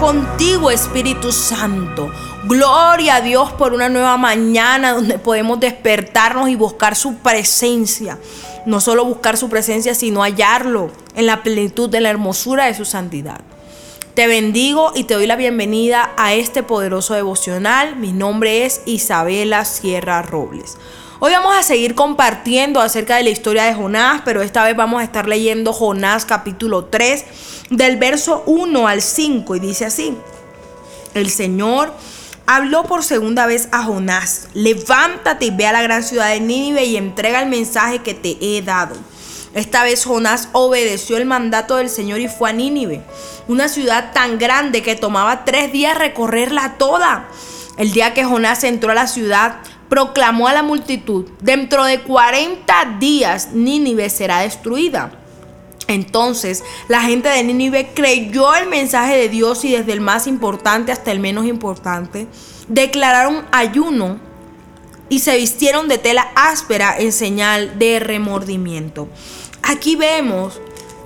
contigo, Espíritu Santo. Gloria a Dios por una nueva mañana donde podemos despertarnos y buscar su presencia. No solo buscar su presencia, sino hallarlo en la plenitud de la hermosura de su santidad. Te bendigo y te doy la bienvenida a este poderoso devocional. Mi nombre es Isabela Sierra Robles. Hoy vamos a seguir compartiendo acerca de la historia de Jonás, pero esta vez vamos a estar leyendo Jonás capítulo 3 del verso 1 al 5 y dice así, el Señor habló por segunda vez a Jonás, levántate y ve a la gran ciudad de Nínive y entrega el mensaje que te he dado. Esta vez Jonás obedeció el mandato del Señor y fue a Nínive, una ciudad tan grande que tomaba tres días recorrerla toda. El día que Jonás entró a la ciudad, proclamó a la multitud, dentro de 40 días Nínive será destruida. Entonces la gente de Nínive creyó el mensaje de Dios y desde el más importante hasta el menos importante declararon ayuno y se vistieron de tela áspera en señal de remordimiento. Aquí vemos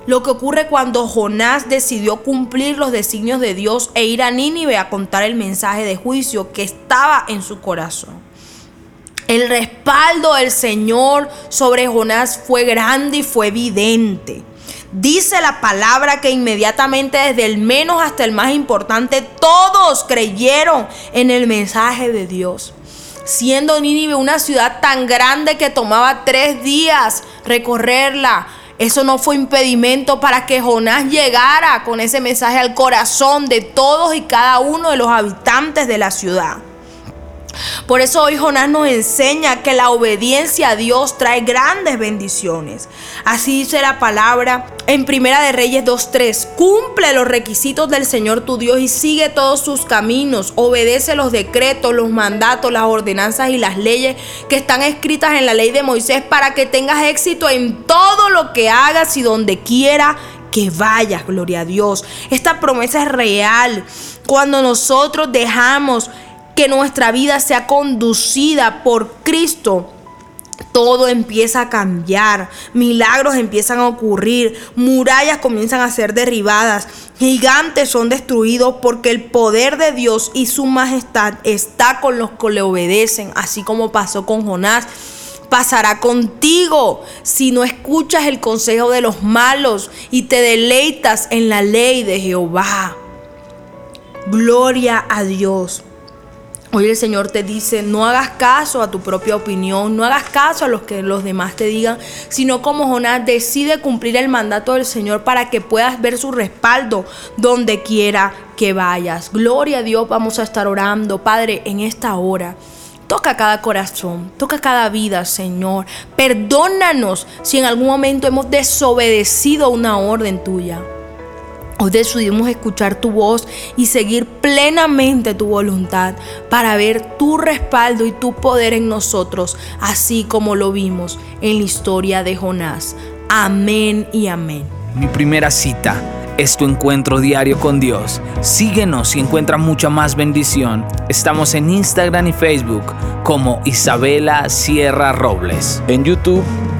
lo que ocurre cuando Jonás decidió cumplir los designios de Dios e ir a Nínive a contar el mensaje de juicio que estaba en su corazón. El respaldo del Señor sobre Jonás fue grande y fue evidente. Dice la palabra que inmediatamente desde el menos hasta el más importante, todos creyeron en el mensaje de Dios. Siendo Nínive una ciudad tan grande que tomaba tres días recorrerla, eso no fue impedimento para que Jonás llegara con ese mensaje al corazón de todos y cada uno de los habitantes de la ciudad. Por eso hoy Jonás nos enseña que la obediencia a Dios trae grandes bendiciones. Así dice la palabra en Primera de Reyes 2.3. Cumple los requisitos del Señor tu Dios y sigue todos sus caminos. Obedece los decretos, los mandatos, las ordenanzas y las leyes que están escritas en la ley de Moisés para que tengas éxito en todo lo que hagas y donde quiera que vayas, gloria a Dios. Esta promesa es real. Cuando nosotros dejamos que nuestra vida sea conducida por Cristo, todo empieza a cambiar, milagros empiezan a ocurrir, murallas comienzan a ser derribadas, gigantes son destruidos porque el poder de Dios y su majestad está con los que le obedecen, así como pasó con Jonás. Pasará contigo si no escuchas el consejo de los malos y te deleitas en la ley de Jehová. Gloria a Dios. Hoy el Señor te dice, no hagas caso a tu propia opinión, no hagas caso a lo que los demás te digan, sino como Jonás decide cumplir el mandato del Señor para que puedas ver su respaldo donde quiera que vayas. Gloria a Dios, vamos a estar orando, Padre, en esta hora. Toca cada corazón, toca cada vida, Señor. Perdónanos si en algún momento hemos desobedecido una orden tuya. Hoy decidimos escuchar tu voz y seguir plenamente tu voluntad para ver tu respaldo y tu poder en nosotros, así como lo vimos en la historia de Jonás. Amén y amén. Mi primera cita es tu encuentro diario con Dios. Síguenos y encuentra mucha más bendición. Estamos en Instagram y Facebook como Isabela Sierra Robles. En YouTube